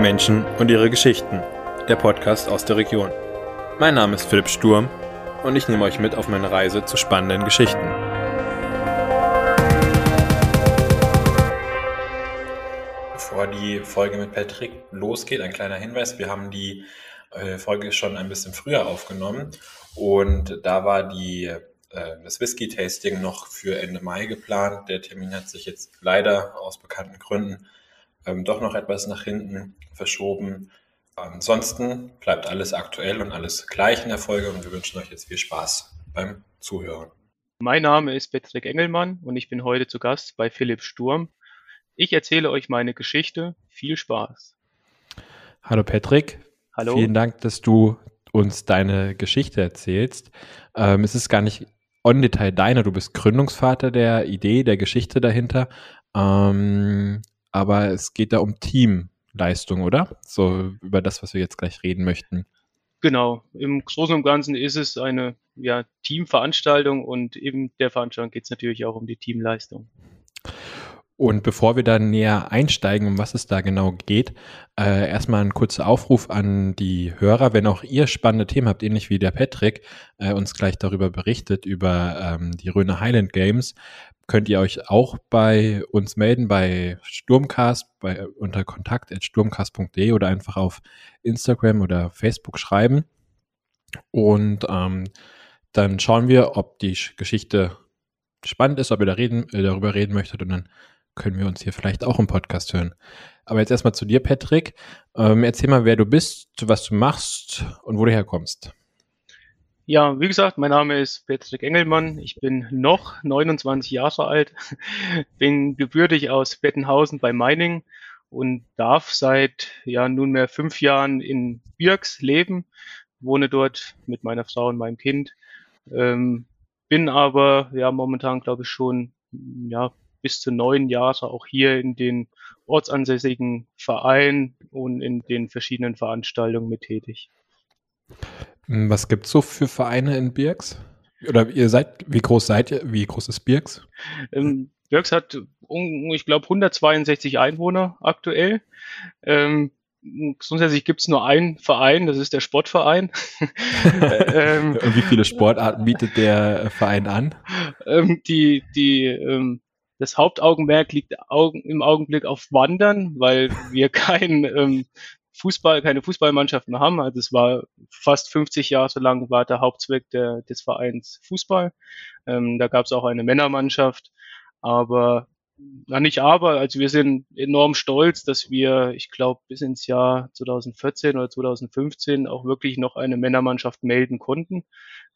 Menschen und ihre Geschichten. Der Podcast aus der Region. Mein Name ist Philipp Sturm und ich nehme euch mit auf meine Reise zu spannenden Geschichten. Bevor die Folge mit Patrick losgeht, ein kleiner Hinweis. Wir haben die äh, Folge schon ein bisschen früher aufgenommen und da war die, äh, das Whisky-Tasting noch für Ende Mai geplant. Der Termin hat sich jetzt leider aus bekannten Gründen ähm, doch noch etwas nach hinten verschoben. Ansonsten bleibt alles aktuell und alles gleich in der Folge und wir wünschen euch jetzt viel Spaß beim Zuhören. Mein Name ist Patrick Engelmann und ich bin heute zu Gast bei Philipp Sturm. Ich erzähle euch meine Geschichte. Viel Spaß. Hallo Patrick. Hallo. Vielen Dank, dass du uns deine Geschichte erzählst. Ähm, es ist gar nicht on Detail deine, du bist Gründungsvater der Idee, der Geschichte dahinter. Ähm, aber es geht da um Teamleistung, oder? So über das, was wir jetzt gleich reden möchten. Genau. Im Großen und Ganzen ist es eine ja, Teamveranstaltung und in der Veranstaltung geht es natürlich auch um die Teamleistung. Und bevor wir dann näher einsteigen, um was es da genau geht, äh, erstmal ein kurzer Aufruf an die Hörer. Wenn auch ihr spannende Themen habt, ähnlich wie der Patrick äh, uns gleich darüber berichtet, über ähm, die Röner Highland Games, könnt ihr euch auch bei uns melden, bei Sturmcast, bei, unter kontakt.sturmcast.de oder einfach auf Instagram oder Facebook schreiben. Und ähm, dann schauen wir, ob die Geschichte spannend ist, ob ihr da reden, äh, darüber reden möchtet und dann können wir uns hier vielleicht auch im Podcast hören. Aber jetzt erstmal zu dir, Patrick. Ähm, erzähl mal, wer du bist, was du machst und wo du herkommst. Ja, wie gesagt, mein Name ist Patrick Engelmann. Ich bin noch 29 Jahre alt, bin gebürtig aus Bettenhausen bei Meining und darf seit ja nunmehr fünf Jahren in Birks leben, wohne dort mit meiner Frau und meinem Kind. Ähm, bin aber ja momentan glaube ich schon ja bis zu neun Jahre auch hier in den ortsansässigen Vereinen und in den verschiedenen Veranstaltungen mit tätig. Hm, was gibt es so für Vereine in Birks? Oder ihr seid, wie groß seid ihr? Wie groß ist Birks? Ähm, Birks hat, ich glaube, 162 Einwohner aktuell. Ähm, grundsätzlich gibt es nur einen Verein, das ist der Sportverein. ähm, Und wie viele Sportarten bietet der Verein an? Ähm, die, die, ähm, das Hauptaugenmerk liegt im Augenblick auf Wandern, weil wir kein ähm, Fußball, keine Fußballmannschaft mehr haben. Also es war fast 50 Jahre lang war der Hauptzweck der, des Vereins Fußball. Ähm, da gab es auch eine Männermannschaft, aber na nicht aber, also wir sind enorm stolz, dass wir, ich glaube, bis ins Jahr 2014 oder 2015 auch wirklich noch eine Männermannschaft melden konnten.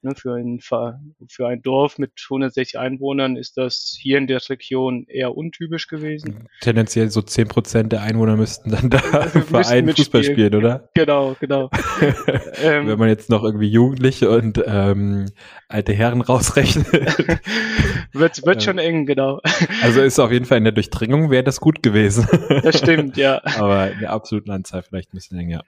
Ne, für, ein, für ein Dorf mit 160 Einwohnern ist das hier in der Region eher untypisch gewesen. Tendenziell so 10 Prozent der Einwohner müssten dann da im Verein Fußball spielen, oder? Genau, genau. ähm, Wenn man jetzt noch irgendwie Jugendliche und ähm, alte Herren rausrechnet. wird wird schon eng, genau. Also ist auf jeden Fall in der Durchdringung wäre das gut gewesen. Das stimmt, ja. Aber in der absoluten Anzahl vielleicht ein bisschen länger.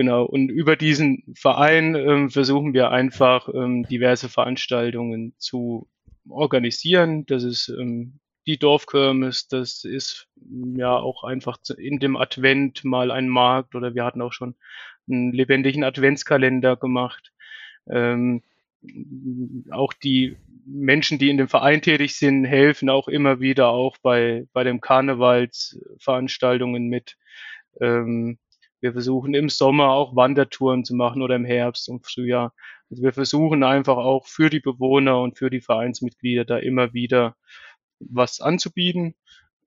Genau, und über diesen Verein ähm, versuchen wir einfach ähm, diverse Veranstaltungen zu organisieren. Das ist ähm, die Dorfkirmes, das ist ähm, ja auch einfach in dem Advent mal ein Markt oder wir hatten auch schon einen lebendigen Adventskalender gemacht. Ähm, auch die Menschen, die in dem Verein tätig sind, helfen auch immer wieder auch bei, bei den Karnevalsveranstaltungen mit. Ähm, wir versuchen im Sommer auch Wandertouren zu machen oder im Herbst und Frühjahr. Also wir versuchen einfach auch für die Bewohner und für die Vereinsmitglieder da immer wieder was anzubieten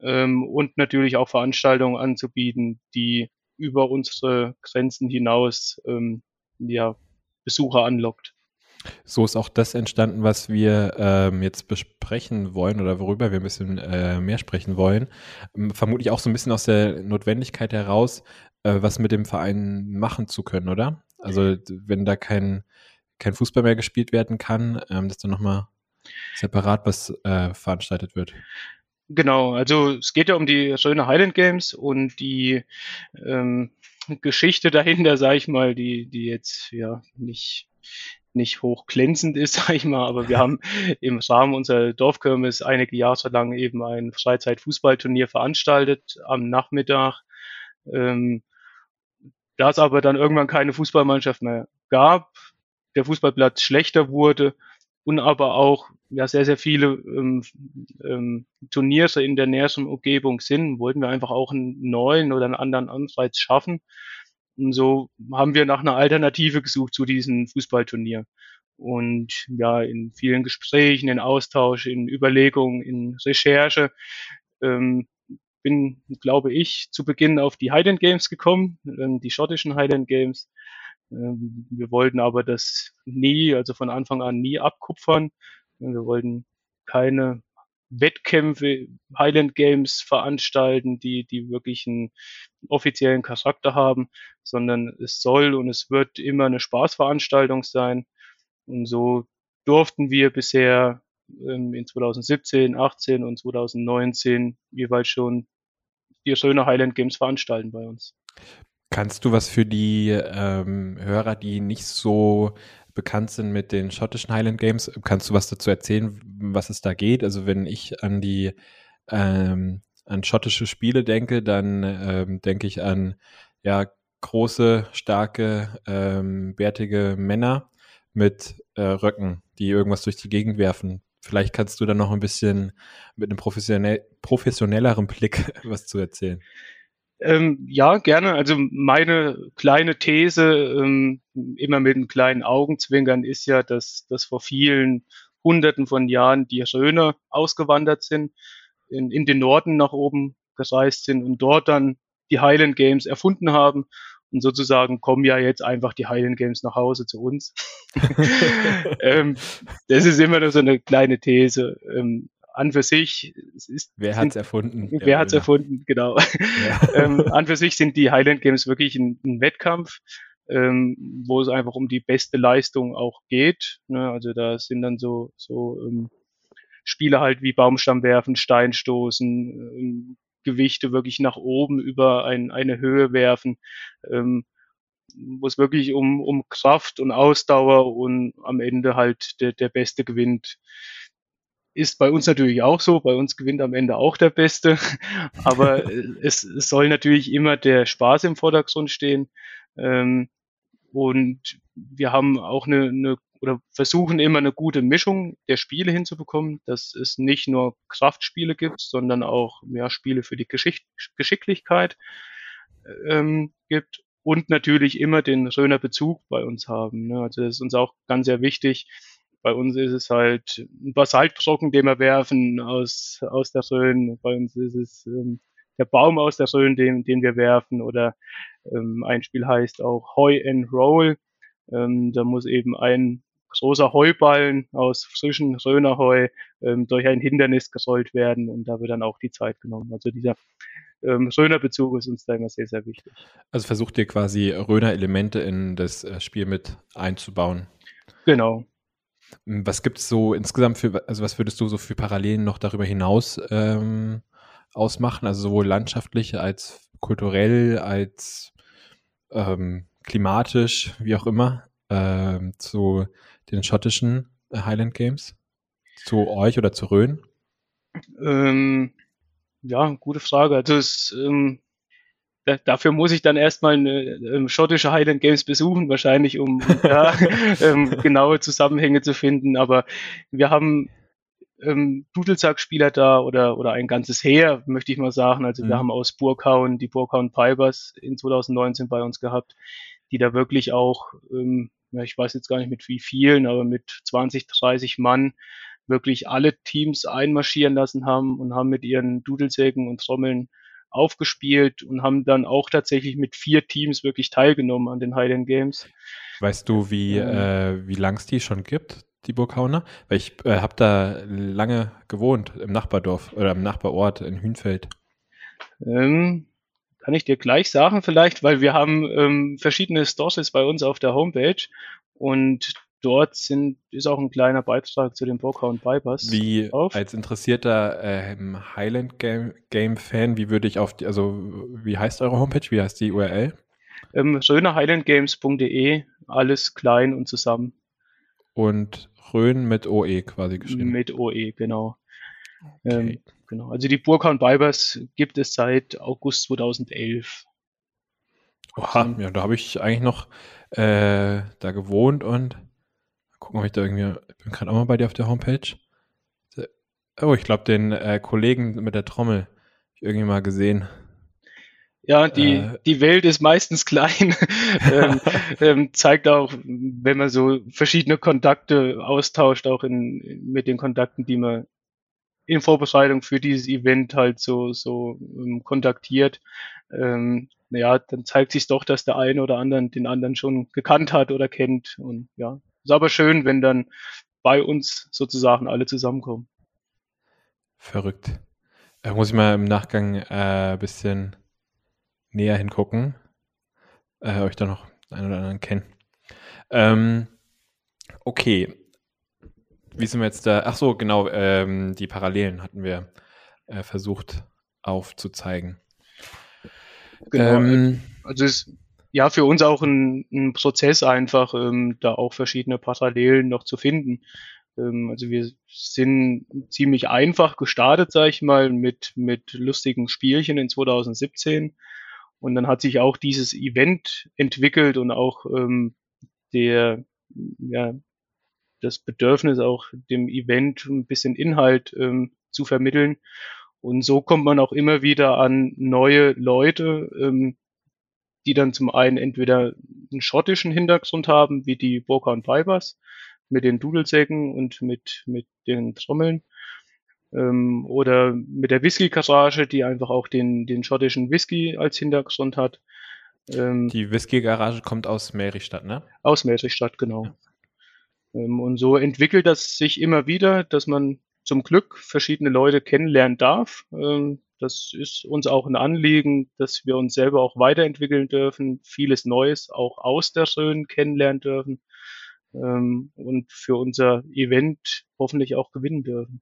ähm, und natürlich auch Veranstaltungen anzubieten, die über unsere Grenzen hinaus ähm, ja, Besucher anlockt. So ist auch das entstanden, was wir ähm, jetzt besprechen wollen oder worüber wir ein bisschen äh, mehr sprechen wollen. Ähm, vermutlich auch so ein bisschen aus der Notwendigkeit heraus, äh, was mit dem Verein machen zu können, oder? Also wenn da kein, kein Fußball mehr gespielt werden kann, ähm, dass dann nochmal separat was äh, veranstaltet wird. Genau, also es geht ja um die Schöne Highland Games und die ähm, Geschichte dahinter, sage ich mal, die, die jetzt ja nicht nicht hochglänzend ist, sag ich mal, aber wir haben im Rahmen unserer Dorfkirmes einige Jahre lang eben ein Freizeitfußballturnier veranstaltet am Nachmittag. Ähm, da es aber dann irgendwann keine Fußballmannschaft mehr gab, der Fußballplatz schlechter wurde und aber auch ja sehr, sehr viele ähm, ähm, Turniere in der näheren Umgebung sind, wollten wir einfach auch einen neuen oder einen anderen Anreiz schaffen. Und so haben wir nach einer Alternative gesucht zu diesem Fußballturnier. Und ja, in vielen Gesprächen, in Austausch, in Überlegungen, in Recherche ähm, bin, glaube ich, zu Beginn auf die Highland Games gekommen, ähm, die schottischen Highland Games. Ähm, wir wollten aber das nie, also von Anfang an nie abkupfern. Wir wollten keine Wettkämpfe, Highland Games veranstalten, die, die wirklich einen offiziellen Charakter haben, sondern es soll und es wird immer eine Spaßveranstaltung sein. Und so durften wir bisher ähm, in 2017, 18 und 2019 jeweils schon die schöne Highland Games veranstalten bei uns. Kannst du was für die ähm, Hörer, die nicht so bekannt sind mit den schottischen Highland Games, kannst du was dazu erzählen, was es da geht? Also wenn ich an die ähm, an schottische Spiele denke, dann ähm, denke ich an ja große, starke, ähm, bärtige Männer mit äh, Röcken, die irgendwas durch die Gegend werfen. Vielleicht kannst du da noch ein bisschen mit einem professionell, professionelleren Blick was zu erzählen. Ähm, ja, gerne. Also meine kleine These, ähm, immer mit einem kleinen Augenzwinkern, ist ja, dass, dass vor vielen Hunderten von Jahren die Röner ausgewandert sind, in, in den Norden nach oben gereist sind und dort dann die Highland Games erfunden haben. Und sozusagen kommen ja jetzt einfach die Highland Games nach Hause zu uns. ähm, das ist immer nur so eine kleine These. Ähm, an für sich ist, wer hat es erfunden? Wer hat es erfunden, genau. Ja. ähm, an für sich sind die Highland Games wirklich ein, ein Wettkampf, ähm, wo es einfach um die beste Leistung auch geht. Ne? Also da sind dann so, so ähm, Spiele halt wie Baumstamm werfen, Steinstoßen, ähm, Gewichte wirklich nach oben über ein, eine Höhe werfen, ähm, wo es wirklich um, um Kraft und Ausdauer und am Ende halt der, der Beste gewinnt ist bei uns natürlich auch so. Bei uns gewinnt am Ende auch der Beste. Aber es, es soll natürlich immer der Spaß im Vordergrund stehen. Ähm, und wir haben auch eine, eine oder versuchen immer eine gute Mischung der Spiele hinzubekommen, dass es nicht nur Kraftspiele gibt, sondern auch mehr Spiele für die Geschick Geschicklichkeit ähm, gibt und natürlich immer den Röner Bezug bei uns haben. Ne? Also das ist uns auch ganz sehr wichtig, bei uns ist es halt ein Basaltbrocken, den wir werfen aus, aus der Rhön. Bei uns ist es ähm, der Baum aus der Rhön, den, den wir werfen. Oder ähm, ein Spiel heißt auch Heu and Roll. Ähm, da muss eben ein großer Heuballen aus frischem Rönerheu ähm, durch ein Hindernis gerollt werden und da wird dann auch die Zeit genommen. Also dieser ähm, Röner-Bezug ist uns da immer sehr, sehr wichtig. Also versucht ihr quasi Röner-Elemente in das äh, Spiel mit einzubauen? Genau, hm, was gibt es so insgesamt für, also was würdest du so für Parallelen noch darüber hinaus ähm, ausmachen? Also sowohl landschaftlich als kulturell, als ähm, klimatisch, wie auch immer, ähm, zu den schottischen äh, Highland Games? Zu euch oder zu Rhön? Ähm, ja, gute Frage. Also es, ähm, da, dafür muss ich dann erstmal eine ähm, schottische Highland Games besuchen, wahrscheinlich, um, da ähm, genaue Zusammenhänge zu finden. Aber wir haben ähm, Dudelsack-Spieler da oder, oder ein ganzes Heer, möchte ich mal sagen. Also mhm. wir haben aus Burghauen die Burghauen Pipers in 2019 bei uns gehabt, die da wirklich auch, ähm, ja, ich weiß jetzt gar nicht mit wie vielen, aber mit 20, 30 Mann wirklich alle Teams einmarschieren lassen haben und haben mit ihren Dudelsägen und Trommeln aufgespielt und haben dann auch tatsächlich mit vier Teams wirklich teilgenommen an den Highland Games. Weißt du, wie, ähm, äh, wie lang es die schon gibt, die Burghauner? Weil ich äh, habe da lange gewohnt, im Nachbardorf oder im Nachbarort in Hünfeld. Ähm, kann ich dir gleich sagen vielleicht, weil wir haben ähm, verschiedene Stories bei uns auf der Homepage und dort sind, ist auch ein kleiner Beitrag zu den Burghauen Bypass. Wie auf. als interessierter äh, Highland Game, Game Fan, wie würde ich auf die, also wie heißt eure Homepage? Wie heißt die URL? Ähm, schönerhighlandgames.de, alles klein und zusammen. Und Rhön mit OE quasi geschrieben. Mit OE, genau. Okay. Ähm, genau. Also die Burghauen Bypass gibt es seit August 2011. Oha, ja, da habe ich eigentlich noch äh, da gewohnt und gucken, ob ich da irgendwie, ich bin gerade auch mal bei dir auf der Homepage. Oh, ich glaube, den äh, Kollegen mit der Trommel irgendwie mal gesehen. Ja, die, äh, die Welt ist meistens klein. ähm, ähm, zeigt auch, wenn man so verschiedene Kontakte austauscht, auch in, mit den Kontakten, die man in Vorbereitung für dieses Event halt so, so ähm, kontaktiert. Ähm, ja, dann zeigt sich doch, dass der eine oder andere den anderen schon gekannt hat oder kennt. Und ja, ist aber schön, wenn dann bei uns sozusagen alle zusammenkommen. Verrückt. Da muss ich mal im Nachgang ein äh, bisschen näher hingucken, äh, ob ich da noch einen oder anderen kenne. Ähm, okay. Wie sind wir jetzt da? Ach so, genau, ähm, die Parallelen hatten wir äh, versucht aufzuzeigen. Genau. Ähm, also es ist ja für uns auch ein, ein Prozess einfach, ähm, da auch verschiedene Parallelen noch zu finden. Ähm, also wir sind ziemlich einfach gestartet, sage ich mal, mit, mit lustigen Spielchen in 2017. Und dann hat sich auch dieses Event entwickelt und auch ähm, der, ja, das Bedürfnis auch dem Event ein bisschen Inhalt ähm, zu vermitteln. Und so kommt man auch immer wieder an neue Leute, ähm, die dann zum einen entweder einen schottischen Hintergrund haben, wie die Boca und Vipers, mit den Dudelsäcken und mit, mit den Trommeln. Ähm, oder mit der Whisky-Garage, die einfach auch den, den schottischen Whisky als Hintergrund hat. Ähm, die Whisky-Garage kommt aus Meristadt, ne? Aus Meristadt, genau. Ja. Ähm, und so entwickelt das sich immer wieder, dass man zum Glück verschiedene Leute kennenlernen darf. Ähm, das ist uns auch ein Anliegen, dass wir uns selber auch weiterentwickeln dürfen, vieles Neues auch aus der Rhön kennenlernen dürfen ähm, und für unser Event hoffentlich auch gewinnen dürfen.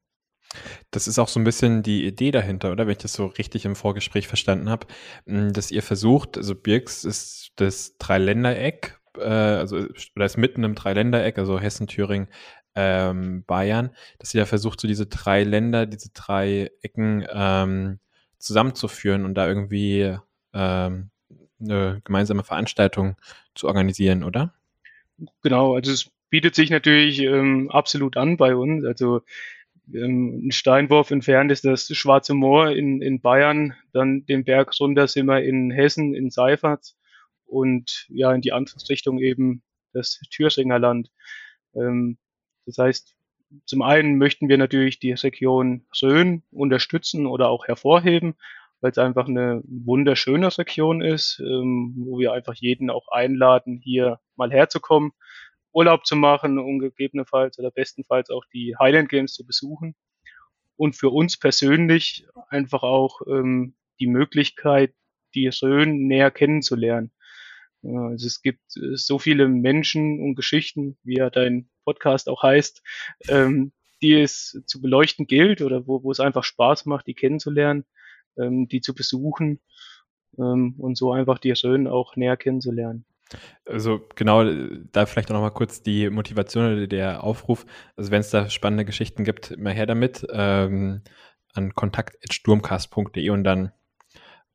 Das ist auch so ein bisschen die Idee dahinter, oder? Wenn ich das so richtig im Vorgespräch verstanden habe, dass ihr versucht, also Birks ist das Dreiländereck, äh, also oder ist mitten im Dreiländereck, also Hessen, Thüringen, ähm, Bayern, dass ihr da versucht, so diese drei Länder, diese drei Ecken ähm, zusammenzuführen und da irgendwie ähm, eine gemeinsame Veranstaltung zu organisieren, oder? Genau, also es bietet sich natürlich ähm, absolut an bei uns. Also ähm, ein Steinwurf entfernt ist das Schwarze Moor in, in Bayern, dann den Berg runter sind wir in Hessen, in Seiferts und ja, in die andere Richtung eben das Thüringer Land. Ähm, das heißt, zum einen möchten wir natürlich die Region Rhön unterstützen oder auch hervorheben, weil es einfach eine wunderschöne Region ist, ähm, wo wir einfach jeden auch einladen, hier mal herzukommen, Urlaub zu machen und gegebenenfalls oder bestenfalls auch die Highland Games zu besuchen. Und für uns persönlich einfach auch ähm, die Möglichkeit, die Rhön näher kennenzulernen. Also es gibt äh, so viele Menschen und Geschichten, wie ja dein Podcast auch heißt, ähm, die es zu beleuchten gilt oder wo, wo es einfach Spaß macht, die kennenzulernen, ähm, die zu besuchen ähm, und so einfach die Rhön auch näher kennenzulernen. Also genau, da vielleicht auch noch mal kurz die Motivation oder der Aufruf. Also wenn es da spannende Geschichten gibt, immer her damit ähm, an kontakt.sturmcast.de und dann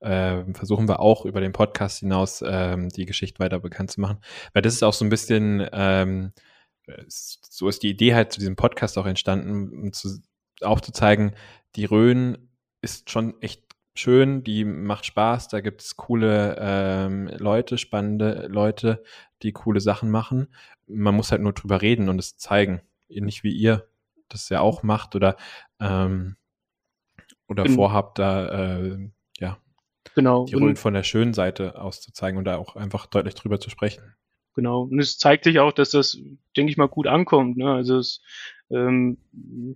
äh, versuchen wir auch über den Podcast hinaus ähm, die Geschichte weiter bekannt zu machen. Weil das ist auch so ein bisschen, ähm, so ist die Idee halt zu diesem Podcast auch entstanden, um zu, aufzuzeigen, die Rhön ist schon echt schön, die macht Spaß, da gibt es coole ähm, Leute, spannende Leute, die coole Sachen machen. Man muss halt nur drüber reden und es zeigen. Nicht wie ihr das ja auch macht oder, ähm, oder vorhabt, da äh, genau. die Rollen von der schönen Seite auszuzeigen und da auch einfach deutlich drüber zu sprechen. Genau. Und es zeigt sich auch, dass das, denke ich mal, gut ankommt. Ne? Also es ähm,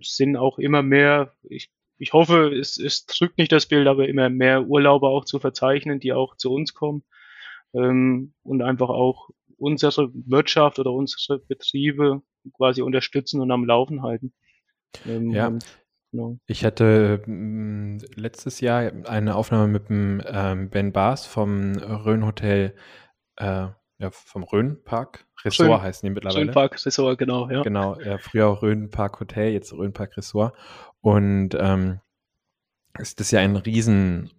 sind auch immer mehr, ich ich hoffe, es, es drückt nicht das Bild, aber immer mehr Urlauber auch zu verzeichnen, die auch zu uns kommen ähm, und einfach auch unsere Wirtschaft oder unsere Betriebe quasi unterstützen und am Laufen halten. Ähm, ja. Genau. Ich hatte ähm, letztes Jahr eine Aufnahme mit dem ähm, Ben Baas vom Rhön Hotel, äh, ja, vom Rhön Park. Ressort Rhön, heißen die mittlerweile. Rhön Park Ressort, genau, ja. Genau, ja, früher Rhön Park Hotel, jetzt Rhön Park Ressort. Und ähm, ist das ja ein Riesenunternehmen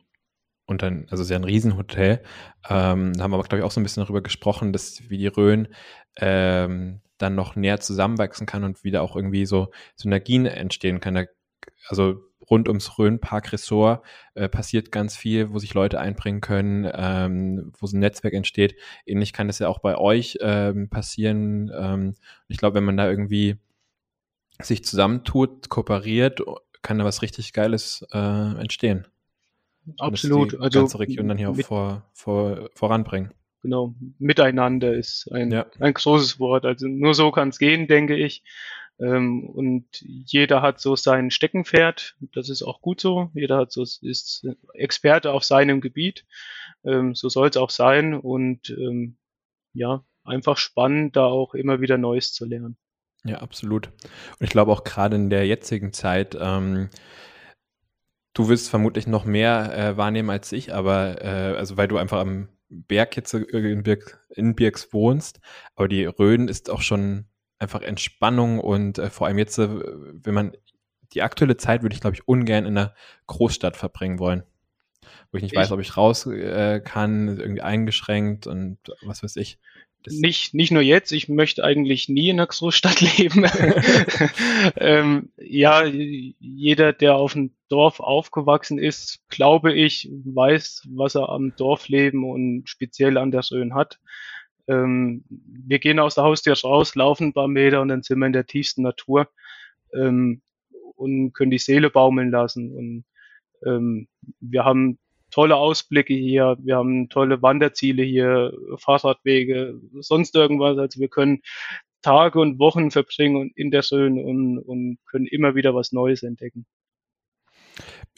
und dann, also sehr ein Riesenhotel. Ähm, da haben wir aber, glaube ich, auch so ein bisschen darüber gesprochen, dass wie die Rhön ähm, dann noch näher zusammenwachsen kann und wieder auch irgendwie so Synergien entstehen kann. Da, also rund ums Rhön-Park Ressort äh, passiert ganz viel, wo sich Leute einbringen können, ähm, wo so ein Netzwerk entsteht. Ähnlich kann das ja auch bei euch ähm, passieren. Ähm, ich glaube, wenn man da irgendwie sich zusammentut, kooperiert, kann da was richtig Geiles äh, entstehen. Absolut. die also ganze Region dann hier auch vor, vor, voranbringen. Genau, miteinander ist ein, ja. ein großes Wort. Also nur so kann es gehen, denke ich. Ähm, und jeder hat so sein Steckenpferd. Das ist auch gut so. Jeder hat so ist Experte auf seinem Gebiet. Ähm, so soll es auch sein. Und ähm, ja, einfach spannend, da auch immer wieder Neues zu lernen. Ja, absolut. Und ich glaube auch gerade in der jetzigen Zeit, ähm, du wirst vermutlich noch mehr äh, wahrnehmen als ich, aber äh, also weil du einfach am Berg jetzt in, Birk, in Birks wohnst, aber die Rhön ist auch schon einfach Entspannung und äh, vor allem jetzt, äh, wenn man die aktuelle Zeit würde ich, glaube ich, ungern in einer Großstadt verbringen wollen. Wo ich nicht ich, weiß, ob ich raus äh, kann, irgendwie eingeschränkt und was weiß ich. Das nicht, nicht nur jetzt, ich möchte eigentlich nie in einer Großstadt leben. ähm, ja, jeder, der auf dem Dorf aufgewachsen ist, glaube ich, weiß, was er am Dorfleben und speziell an der Rhön hat. Ähm, wir gehen aus der Haustür raus, laufen ein paar Meter und dann sind wir in der tiefsten Natur ähm, und können die Seele baumeln lassen. Und ähm, wir haben tolle Ausblicke hier, wir haben tolle Wanderziele hier, Fahrradwege, sonst irgendwas. Also wir können Tage und Wochen verbringen in der Söhn und, und können immer wieder was Neues entdecken.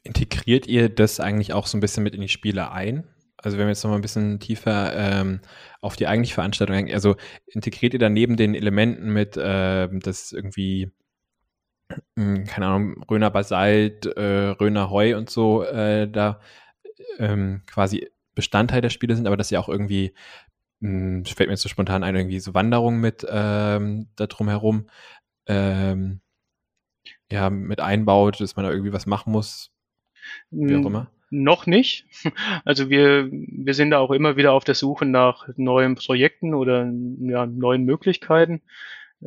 Integriert ihr das eigentlich auch so ein bisschen mit in die Spiele ein? Also wenn wir jetzt noch mal ein bisschen tiefer ähm, auf die eigentliche Veranstaltung eingehen, also integriert ihr da neben den Elementen mit, äh, das irgendwie, mh, hm, keine Ahnung, Röner Basalt, äh, Röner Heu und so äh, da ähm, quasi Bestandteil der Spiele sind, aber dass ihr auch irgendwie, mh, hm, fällt mir jetzt so spontan ein, irgendwie so Wanderungen mit ähm, da drumherum ähm, ja, mit einbaut, dass man da irgendwie was machen muss, wie auch hm, immer. Noch nicht. Also wir, wir sind da auch immer wieder auf der Suche nach neuen Projekten oder ja, neuen Möglichkeiten.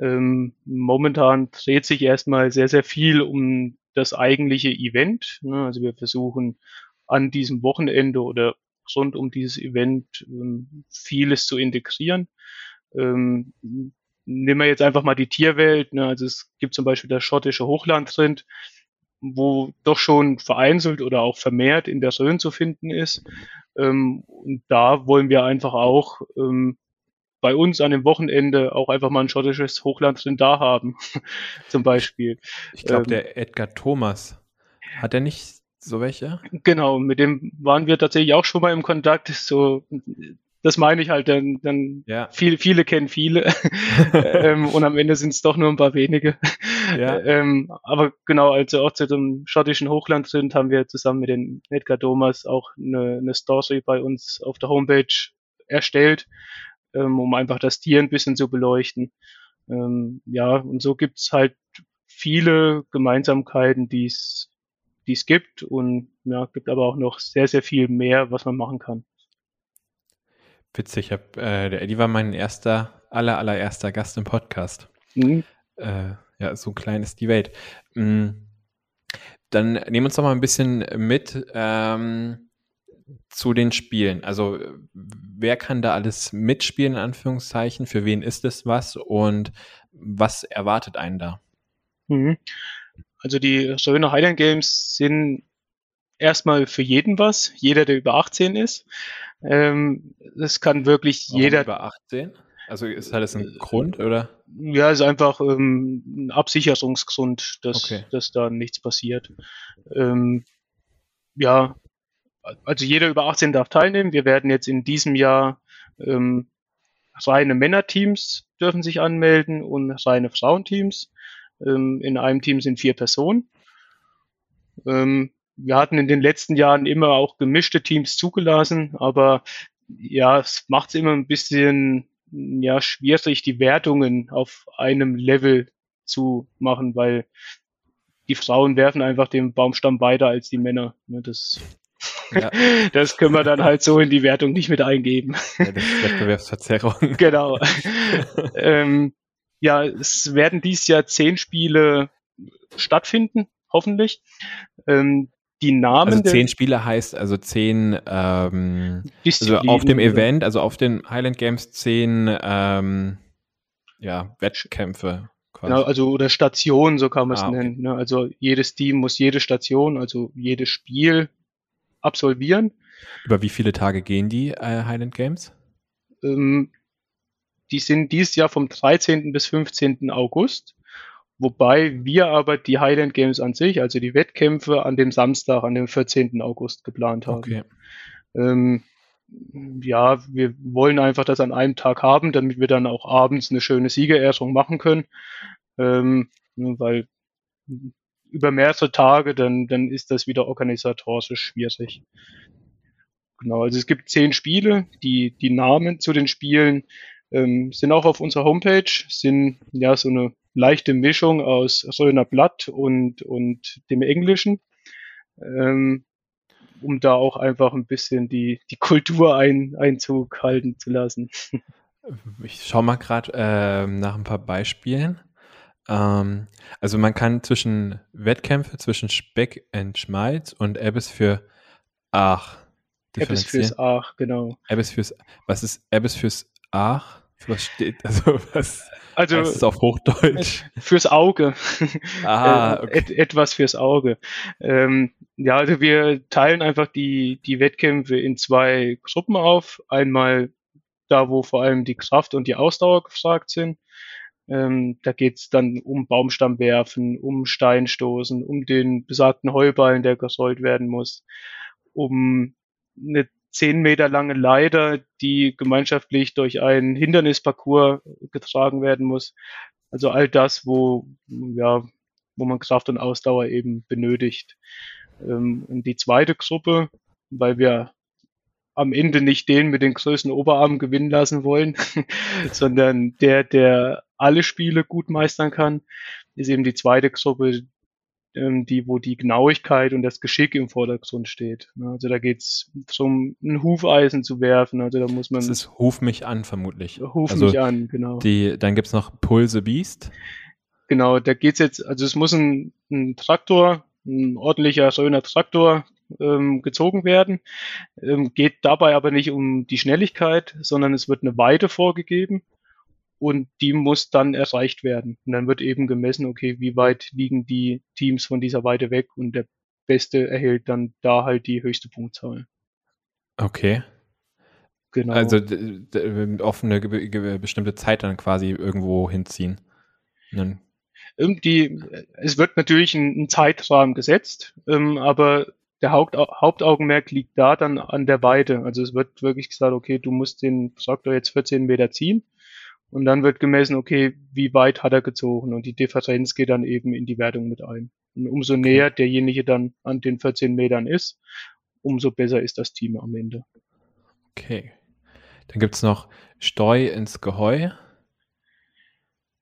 Ähm, momentan dreht sich erstmal sehr, sehr viel um das eigentliche Event. Ne? Also wir versuchen an diesem Wochenende oder rund um dieses Event ähm, vieles zu integrieren. Ähm, nehmen wir jetzt einfach mal die Tierwelt. Ne? Also es gibt zum Beispiel das schottische Hochlandrind, wo doch schon vereinzelt oder auch vermehrt in der Rhön zu finden ist. Ähm, und da wollen wir einfach auch ähm, bei uns an dem Wochenende auch einfach mal ein schottisches Hochlandrind da haben, zum Beispiel. Ich glaube, ähm, der Edgar Thomas, hat er nicht so welche? Genau, mit dem waren wir tatsächlich auch schon mal im Kontakt. So, das meine ich halt, dann, dann ja. viele, viele kennen viele ähm, und am Ende sind es doch nur ein paar wenige. Ja. ähm, aber genau, also auch zu dem schottischen Hochland sind, haben wir zusammen mit den Edgar Domas auch eine, eine Story bei uns auf der Homepage erstellt, ähm, um einfach das Tier ein bisschen zu beleuchten. Ähm, ja, und so gibt's halt viele Gemeinsamkeiten, die es die es gibt und ja, gibt aber auch noch sehr, sehr viel mehr, was man machen kann. Witzig, hab, äh, der Eddie war mein erster, aller, allererster Gast im Podcast. Mhm. Äh, ja, so klein ist die Welt. Mhm. Dann nehmen wir uns doch mal ein bisschen mit ähm, zu den Spielen. Also wer kann da alles mitspielen, in Anführungszeichen? Für wen ist es was und was erwartet einen da? Mhm. Also die Schöner Highland Games sind erstmal für jeden was, jeder, der über 18 ist. Ähm, das kann wirklich Warum jeder. Über 18? Also ist das ein Grund oder? Ja, ist einfach ähm, ein Absicherungsgrund, dass, okay. dass da nichts passiert. Ähm, ja, also jeder über 18 darf teilnehmen. Wir werden jetzt in diesem Jahr ähm, reine Männerteams dürfen sich anmelden und reine Frauenteams. Ähm, in einem Team sind vier Personen. Ähm, wir hatten in den letzten Jahren immer auch gemischte Teams zugelassen, aber ja, es macht es immer ein bisschen ja, schwierig, die Wertungen auf einem Level zu machen, weil die Frauen werfen einfach den Baumstamm weiter als die Männer. Ne, das Ja. Das können wir dann halt so in die Wertung nicht mit eingeben. Ja, das ist Wettbewerbsverzerrung. Genau. ähm, ja, es werden dieses Jahr zehn Spiele stattfinden, hoffentlich. Ähm, die Namen. Also zehn Spiele heißt also zehn, ähm, also auf dem Event, also auf den Highland Games zehn ähm, ja, Wettkämpfe. Quasi. Genau, also oder Stationen, so kann man es ah, okay. nennen. Ne? Also jedes Team muss jede Station, also jedes Spiel absolvieren. Über wie viele Tage gehen die äh, Highland Games? Ähm, die sind dieses Jahr vom 13. bis 15. August. Wobei wir aber die Highland Games an sich, also die Wettkämpfe, an dem Samstag, an dem 14. August geplant haben. Okay. Ähm, ja, wir wollen einfach das an einem Tag haben, damit wir dann auch abends eine schöne Siegerehrung machen können. Ähm, weil über mehrere Tage, dann, dann ist das wieder organisatorisch schwierig. Genau, also es gibt zehn Spiele, die, die Namen zu den Spielen ähm, sind auch auf unserer Homepage, sind ja so eine leichte Mischung aus Röner Blatt und, und dem Englischen, ähm, um da auch einfach ein bisschen die, die Kultur ein, Einzug halten zu lassen. Ich schaue mal gerade äh, nach ein paar Beispielen. Ähm, also man kann zwischen Wettkämpfe zwischen Speck und Schmalz und Ebbes für Ach. Ebbes fürs Ach, genau. Ebbes fürs, was ist Ebbes fürs Ach? Was steht, also was also, heißt es auf Hochdeutsch? Fürs Auge. Ah, äh, okay. Et, etwas fürs Auge. Ähm, ja, also wir teilen einfach die, die Wettkämpfe in zwei Gruppen auf. Einmal da, wo vor allem die Kraft und die Ausdauer gefragt sind. Ähm, da geht's dann um Baumstamm werfen, um Steinstoßen, um den besagten Heuballen, der gerollt werden muss, um eine zehn Meter lange Leiter, die gemeinschaftlich durch einen Hindernisparcours getragen werden muss. Also all das, wo, ja, wo man Kraft und Ausdauer eben benötigt. Ähm, die zweite Gruppe, weil wir am Ende nicht den mit den größten Oberarmen gewinnen lassen wollen, sondern der, der alle Spiele gut meistern kann, ist eben die zweite Gruppe, die, wo die Genauigkeit und das Geschick im Vordergrund steht. Ne? Also da geht's darum, ein Hufeisen zu werfen. Also da muss man. Das ist Huf mich an, vermutlich. Huf also mich an, genau. Die, dann gibt's noch Pulse Beast. Genau, da geht's jetzt, also es muss ein, ein Traktor, ein ordentlicher, schöner Traktor ähm, gezogen werden. Ähm, geht dabei aber nicht um die Schnelligkeit, sondern es wird eine Weite vorgegeben und die muss dann erreicht werden. Und dann wird eben gemessen, okay, wie weit liegen die Teams von dieser Weite weg und der Beste erhält dann da halt die höchste Punktzahl. Okay. Genau. Also auf eine bestimmte Zeit dann quasi irgendwo hinziehen. Dann irgendwie, es wird natürlich ein, ein Zeitrahmen gesetzt, ähm, aber der Haupt, Hauptaugenmerk liegt da dann an der Weite. Also es wird wirklich gesagt, okay, du musst den Traktor jetzt 14 Meter ziehen und dann wird gemessen, okay, wie weit hat er gezogen und die Differenz geht dann eben in die Wertung mit ein. Und umso okay. näher derjenige dann an den 14 Metern ist, umso besser ist das Team am Ende. Okay. Dann gibt es noch Steu ins Geheu.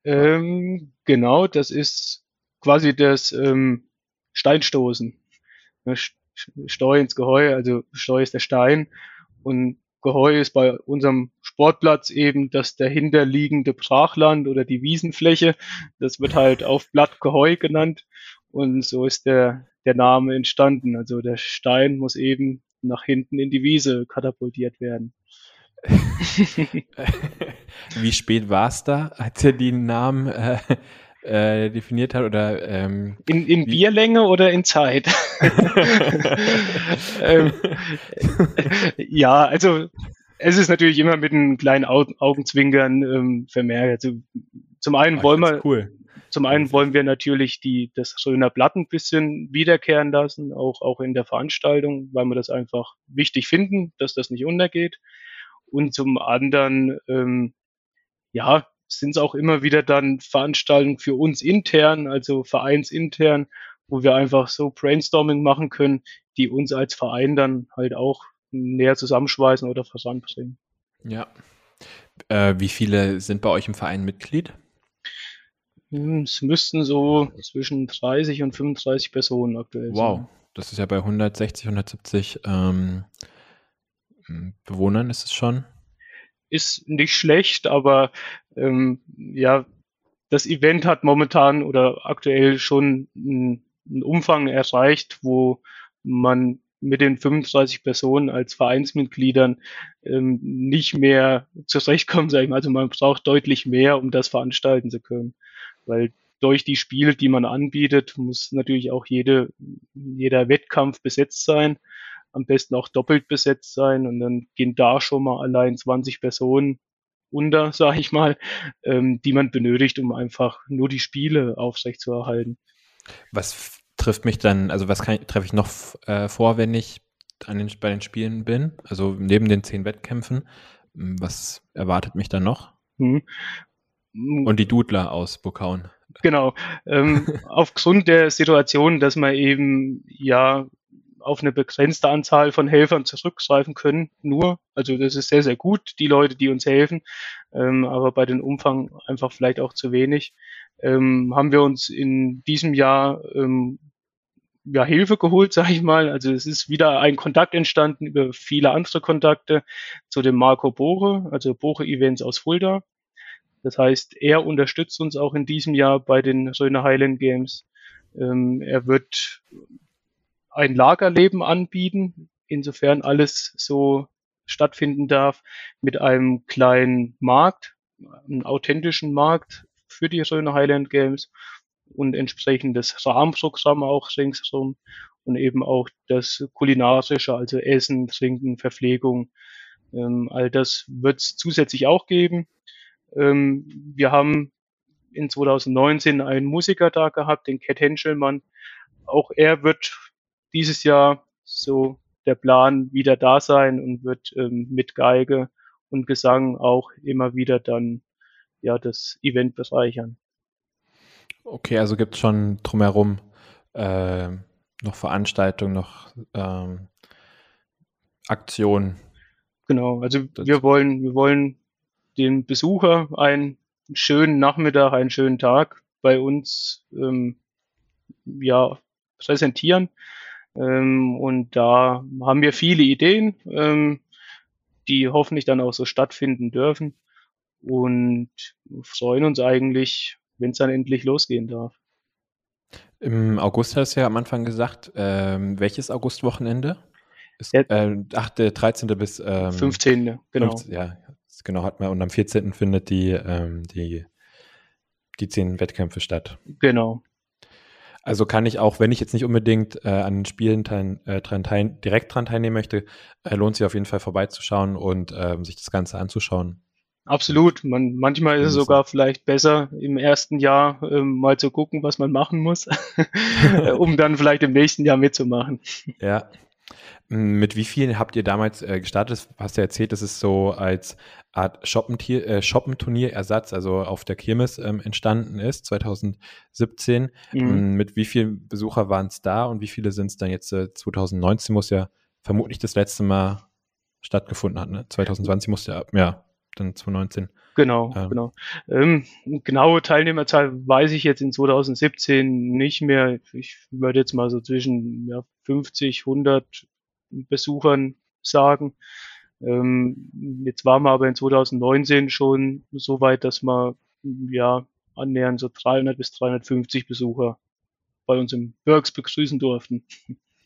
Ähm, genau, das ist quasi das ähm, Steinstoßen. Steu ins Geheu, also Steu ist der Stein und Geheu ist bei unserem Sportplatz eben das dahinterliegende Brachland oder die Wiesenfläche. Das wird halt auf Blatt Geheu genannt und so ist der, der Name entstanden. Also der Stein muss eben nach hinten in die Wiese katapultiert werden. Wie spät war es da, als er den Namen äh, äh, definiert hat? Oder, ähm, in, in Bierlänge oder in Zeit? ähm, ja, also es ist natürlich immer mit einem kleinen Augenzwinkern ähm, vermerkt. Also, zum einen Ach, wollen wir cool. Zum einen wollen wir natürlich die, das Röner Blatt ein bisschen wiederkehren lassen, auch, auch in der Veranstaltung, weil wir das einfach wichtig finden, dass das nicht untergeht. Und zum anderen, ähm, ja, sind es auch immer wieder dann Veranstaltungen für uns intern, also vereinsintern, wo wir einfach so Brainstorming machen können, die uns als Verein dann halt auch näher zusammenschweißen oder voranbringen. Ja. Äh, wie viele sind bei euch im Verein Mitglied? Hm, es müssten so zwischen 30 und 35 Personen aktuell wow. sein. Wow, Das ist ja bei 160, 170 ähm, Bewohnern ist es schon. Ist nicht schlecht, aber ähm, ja, das Event hat momentan oder aktuell schon einen Umfang erreicht, wo man mit den 35 Personen als Vereinsmitgliedern ähm, nicht mehr zurechtkommen, sage ich mal. Also man braucht deutlich mehr, um das veranstalten zu können. Weil durch die Spiele, die man anbietet, muss natürlich auch jede, jeder Wettkampf besetzt sein. Am besten auch doppelt besetzt sein. Und dann gehen da schon mal allein 20 Personen unter, sage ich mal, ähm, die man benötigt, um einfach nur die Spiele aufrechtzuerhalten. Was trifft mich dann, also was treffe ich noch äh, vor, wenn ich an den, bei den Spielen bin? Also neben den zehn Wettkämpfen, hm, was erwartet mich dann noch? Hm. Und die Dudler aus Burkauen. Genau. Ähm, aufgrund der Situation, dass man eben ja auf eine begrenzte Anzahl von Helfern zurückgreifen können, nur. Also das ist sehr, sehr gut, die Leute, die uns helfen, ähm, aber bei den Umfang einfach vielleicht auch zu wenig. Ähm, haben wir uns in diesem Jahr ähm, ja, Hilfe geholt, sage ich mal. Also es ist wieder ein Kontakt entstanden über viele andere Kontakte zu dem Marco Bohre, also Bohre Events aus Fulda. Das heißt, er unterstützt uns auch in diesem Jahr bei den Söhne Highland Games. Ähm, er wird ein Lagerleben anbieten, insofern alles so stattfinden darf, mit einem kleinen Markt, einem authentischen Markt für die Söhne Highland Games und entsprechendes Rahmenprogramm auch ringsherum und eben auch das kulinarische, also Essen, Trinken, Verpflegung. Ähm, all das wird es zusätzlich auch geben. Ähm, wir haben in 2019 einen Musiker da gehabt, den Cat Henschelmann. Auch er wird dieses Jahr so der Plan wieder da sein und wird ähm, mit Geige und Gesang auch immer wieder dann ja das Event bereichern. Okay, also gibt es schon drumherum äh, noch Veranstaltungen, noch ähm, Aktionen. Genau, also wir wollen, wir wollen den Besucher einen schönen Nachmittag, einen schönen Tag bei uns ähm, ja, präsentieren. Ähm, und da haben wir viele Ideen, ähm, die hoffentlich dann auch so stattfinden dürfen und freuen uns eigentlich, wenn es dann endlich losgehen darf. Im August hast du ja am Anfang gesagt, ähm, welches Augustwochenende? Ist, ja. äh, 8., 13. bis ähm, 15. Genau. 15, ja, genau hat man. Und am 14. findet die, ähm, die, die zehn Wettkämpfe statt. Genau. Also kann ich auch, wenn ich jetzt nicht unbedingt äh, an den Spielen teil, äh, dran teil, direkt dran teilnehmen möchte, äh, lohnt sich auf jeden Fall vorbeizuschauen und ähm, sich das Ganze anzuschauen. Absolut. Man, manchmal ist es sogar vielleicht besser, im ersten Jahr ähm, mal zu gucken, was man machen muss, um dann vielleicht im nächsten Jahr mitzumachen. Ja, mit wie vielen habt ihr damals äh, gestartet? Hast du erzählt, dass es so als Art äh, Shoppenturnier-Ersatz, also auf der Kirmes ähm, entstanden ist, 2017. Mhm. Mit wie vielen Besucher waren es da und wie viele sind es dann jetzt? Äh, 2019 muss ja vermutlich das letzte Mal stattgefunden haben. Ne? 2020 musste ja, ja, dann 2019. Genau, ähm. genau. Ähm, genaue Teilnehmerzahl weiß ich jetzt in 2017 nicht mehr. Ich würde jetzt mal so zwischen ja, 50, 100 Besuchern sagen. Ähm, jetzt waren wir aber in 2019 schon so weit, dass wir ja annähernd so 300 bis 350 Besucher bei uns im Works begrüßen durften.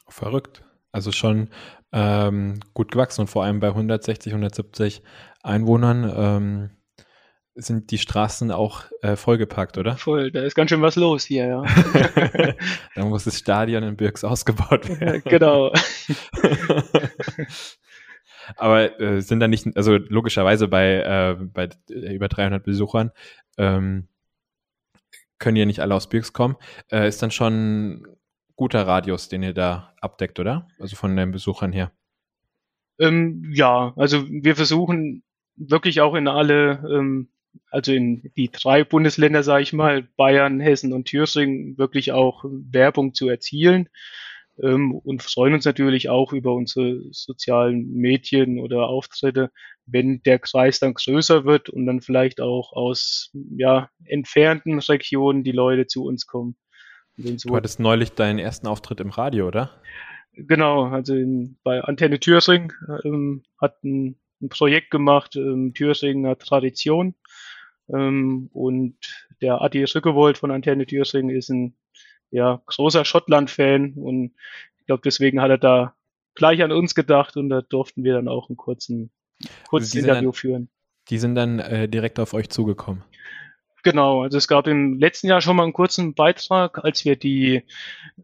Verrückt. Also schon ähm, gut gewachsen und vor allem bei 160, 170 Einwohnern ähm, sind die Straßen auch äh, vollgepackt, oder? Voll, da ist ganz schön was los hier, ja. da muss das Stadion in Birks ausgebaut werden. genau. Aber äh, sind da nicht, also logischerweise bei, äh, bei über 300 Besuchern, ähm, können ja nicht alle aus Birks kommen. Äh, ist dann schon guter Radius, den ihr da abdeckt, oder? Also von den Besuchern her. Ähm, ja, also wir versuchen wirklich auch in alle ähm, also in die drei Bundesländer, sage ich mal, Bayern, Hessen und Thüringen, wirklich auch Werbung zu erzielen ähm, und freuen uns natürlich auch über unsere sozialen Medien oder Auftritte, wenn der Kreis dann größer wird und dann vielleicht auch aus ja, entfernten Regionen die Leute zu uns kommen. Du hattest neulich deinen ersten Auftritt im Radio, oder? Genau, also in, bei Antenne Thürsing ähm, hat ein, ein, Projekt gemacht, ähm, Thürsinger Tradition. Ähm, und der Adi Rückewold von Antenne Thürsing ist ein ja, großer Schottland-Fan und ich glaube, deswegen hat er da gleich an uns gedacht und da durften wir dann auch einen kurzen, kurzes also Interview dann, führen. Die sind dann äh, direkt auf euch zugekommen. Genau, also es gab im letzten Jahr schon mal einen kurzen Beitrag, als wir die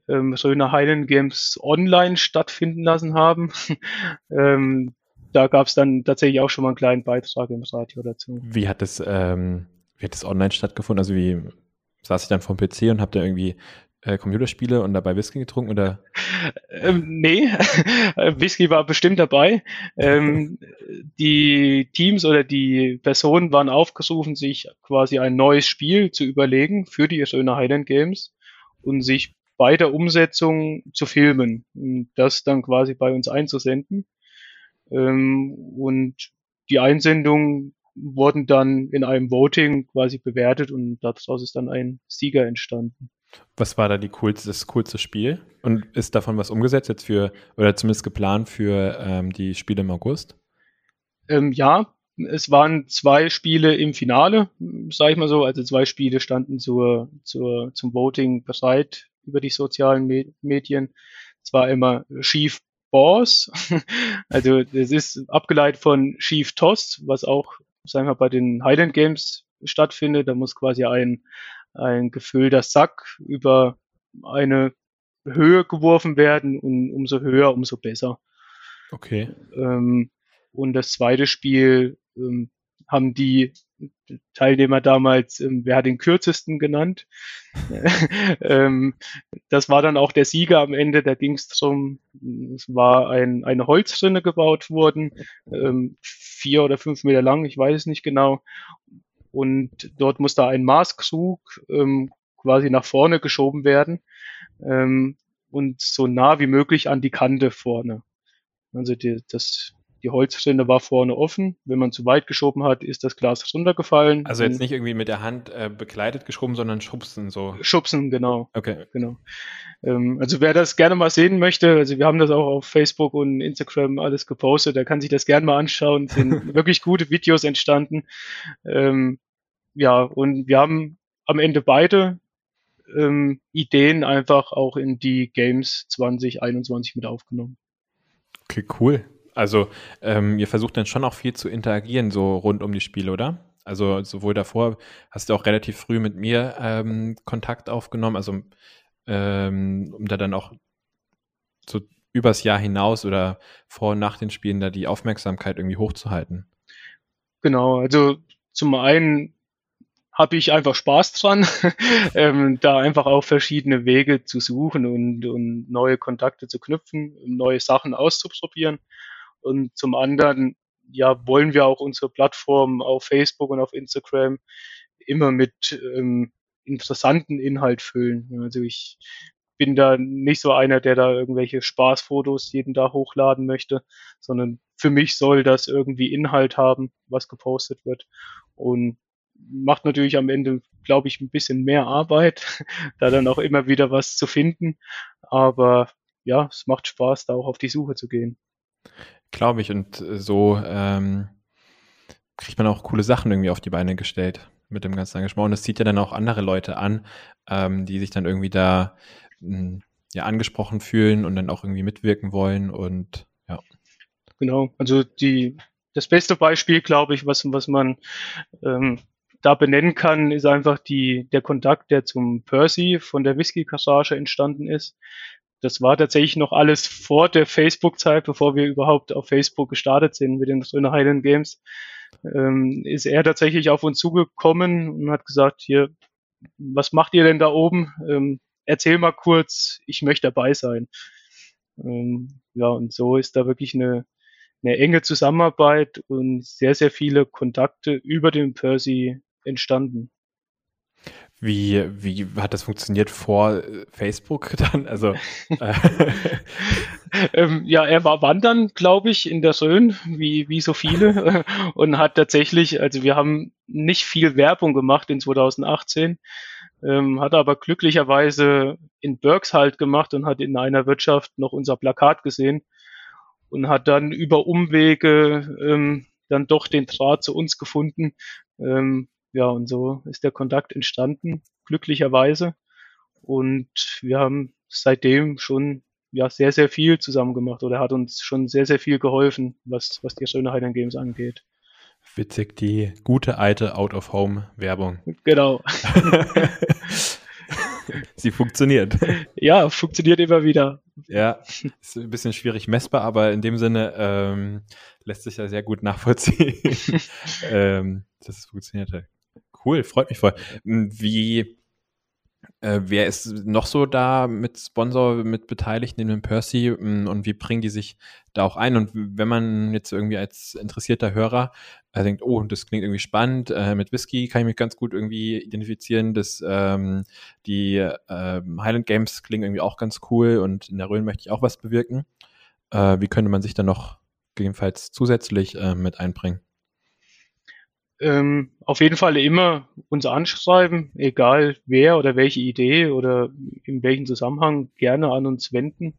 ähm, Röner Highland Games online stattfinden lassen haben. ähm, da gab es dann tatsächlich auch schon mal einen kleinen Beitrag im Radio dazu. Wie hat das, ähm, wie hat das online stattgefunden? Also wie saß ich dann vom PC und habt ihr irgendwie äh, Computerspiele und dabei Whisky getrunken oder? Ähm, nee, Whisky war bestimmt dabei. Ähm, die Teams oder die Personen waren aufgerufen, sich quasi ein neues Spiel zu überlegen für die Schöne Highland Games und sich bei der Umsetzung zu filmen und das dann quasi bei uns einzusenden. Ähm, und die Einsendungen wurden dann in einem Voting quasi bewertet und daraus ist dann ein Sieger entstanden. Was war da die coolste, das coolste Spiel? Und ist davon was umgesetzt jetzt für, oder zumindest geplant für ähm, die Spiele im August? Ähm, ja, es waren zwei Spiele im Finale, sage ich mal so. Also zwei Spiele standen zur, zur, zum Voting bereit über die sozialen Me Medien. Es war immer Chief Boss. also das ist abgeleitet von Chief Toss, was auch, sagen wir, bei den Highland Games stattfindet. Da muss quasi ein, ein gefüllter Sack über eine Höhe geworfen werden und umso höher, umso besser. Okay. Ähm, und das zweite Spiel ähm, haben die Teilnehmer damals, ähm, wer hat den kürzesten genannt? ähm, das war dann auch der Sieger am Ende, da ging es darum, es war ein, eine Holzrinne gebaut worden, ähm, vier oder fünf Meter lang, ich weiß es nicht genau. Und dort musste ein Maßkrug ähm, quasi nach vorne geschoben werden ähm, und so nah wie möglich an die Kante vorne. Also die, das die Holzrinne war vorne offen. Wenn man zu weit geschoben hat, ist das Glas runtergefallen. Also jetzt nicht irgendwie mit der Hand äh, begleitet geschoben, sondern schubsen so. Schubsen, genau. Okay. Genau. Ähm, also wer das gerne mal sehen möchte, also wir haben das auch auf Facebook und Instagram alles gepostet, der kann sich das gerne mal anschauen. Es sind wirklich gute Videos entstanden. Ähm, ja, und wir haben am Ende beide ähm, Ideen einfach auch in die Games 2021 mit aufgenommen. Okay, cool. Also ähm, ihr versucht dann schon auch viel zu interagieren, so rund um die Spiele, oder? Also sowohl davor hast du auch relativ früh mit mir ähm, Kontakt aufgenommen, also ähm, um da dann auch so übers Jahr hinaus oder vor und nach den Spielen da die Aufmerksamkeit irgendwie hochzuhalten. Genau, also zum einen habe ich einfach Spaß dran, ähm, da einfach auch verschiedene Wege zu suchen und, und neue Kontakte zu knüpfen, neue Sachen auszuprobieren. Und zum anderen, ja, wollen wir auch unsere Plattform auf Facebook und auf Instagram immer mit ähm, interessanten Inhalt füllen. Also ich bin da nicht so einer, der da irgendwelche Spaßfotos jeden Tag hochladen möchte, sondern für mich soll das irgendwie Inhalt haben, was gepostet wird. Und macht natürlich am Ende, glaube ich, ein bisschen mehr Arbeit, da dann auch immer wieder was zu finden. Aber ja, es macht Spaß, da auch auf die Suche zu gehen. Glaube ich. Und äh, so ähm, kriegt man auch coole Sachen irgendwie auf die Beine gestellt mit dem ganzen Engagement. Und das zieht ja dann auch andere Leute an, ähm, die sich dann irgendwie da mh, hm, ja angesprochen fühlen und dann auch irgendwie mitwirken wollen und ja. Genau, also die das beste Beispiel, glaube ich, was, was man ähm, da benennen kann, ist einfach die, der Kontakt, der zum Percy von der Whisky-Passage entstanden ist das war tatsächlich noch alles vor der Facebook-Zeit, bevor wir überhaupt auf Facebook gestartet sind mit den Söhne Highland Games. Ähm, ist er tatsächlich auf uns zugekommen und hat gesagt, hier, was macht ihr denn da oben? Ähm, erzähl mal kurz, ich möchte dabei sein. Ähm, ja, und so ist da wirklich eine, eine enge Zusammenarbeit und sehr, sehr viele Kontakte über den Percy entstanden. Wie, wie hat das funktioniert vor äh, Facebook dann? Also äh. ähm, ja, er war wandern, glaube ich, in der Rhön, wie, wie so viele, und hat tatsächlich, also wir haben nicht viel Werbung gemacht in 2018. ähm, hat aber glücklicherweise in Berks halt gemacht und hat in einer Wirtschaft noch unser Plakat gesehen und hat dann über Umwege ähm, dann doch den Draht zu uns gefunden. Ähm, ja, und so ist der Kontakt entstanden, glücklicherweise. Und wir haben seitdem schon ja sehr, sehr viel zusammen gemacht oder hat uns schon sehr, sehr viel geholfen, was, was die Schöne Highland Games angeht. Witzig, die gute alte Out-of-Home-Werbung. Genau. Sie funktioniert. Ja, funktioniert immer wieder. Ja, ist ein bisschen schwierig messbar, aber in dem Sinne ähm, lässt sich ja sehr gut nachvollziehen, ähm, dass es funktioniert hat. Cool, freut mich voll. Wie äh, wer ist noch so da mit Sponsor, mit beteiligt in dem Percy mm, und wie bringen die sich da auch ein? Und wenn man jetzt irgendwie als interessierter Hörer äh, denkt, oh, das klingt irgendwie spannend, äh, mit Whisky kann ich mich ganz gut irgendwie identifizieren, dass ähm, die äh, Highland Games klingen irgendwie auch ganz cool und in der Rhön möchte ich auch was bewirken. Äh, wie könnte man sich da noch gegebenenfalls zusätzlich äh, mit einbringen? Ähm, auf jeden Fall immer uns anschreiben, egal wer oder welche Idee oder in welchem Zusammenhang, gerne an uns wenden.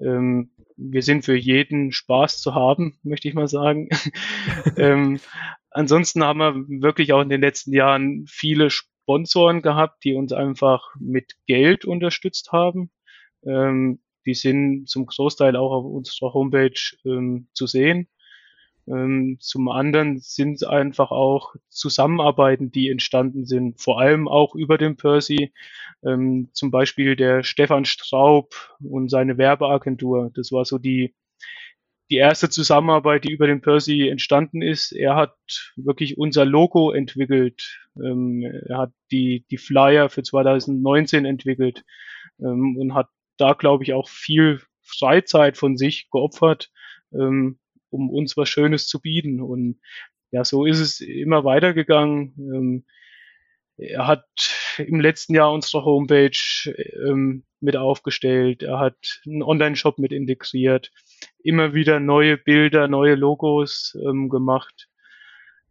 Ähm, wir sind für jeden Spaß zu haben, möchte ich mal sagen. ähm, ansonsten haben wir wirklich auch in den letzten Jahren viele Sponsoren gehabt, die uns einfach mit Geld unterstützt haben. Ähm, die sind zum Großteil auch auf unserer Homepage ähm, zu sehen. Ähm, zum anderen sind es einfach auch Zusammenarbeiten, die entstanden sind, vor allem auch über den Percy. Ähm, zum Beispiel der Stefan Straub und seine Werbeagentur. Das war so die, die erste Zusammenarbeit, die über den Percy entstanden ist. Er hat wirklich unser Logo entwickelt. Ähm, er hat die, die Flyer für 2019 entwickelt ähm, und hat da, glaube ich, auch viel Freizeit von sich geopfert, ähm, um uns was Schönes zu bieten. Und ja, so ist es immer weitergegangen. Ähm, er hat im letzten Jahr unsere Homepage ähm, mit aufgestellt. Er hat einen Online-Shop mit integriert. Immer wieder neue Bilder, neue Logos ähm, gemacht.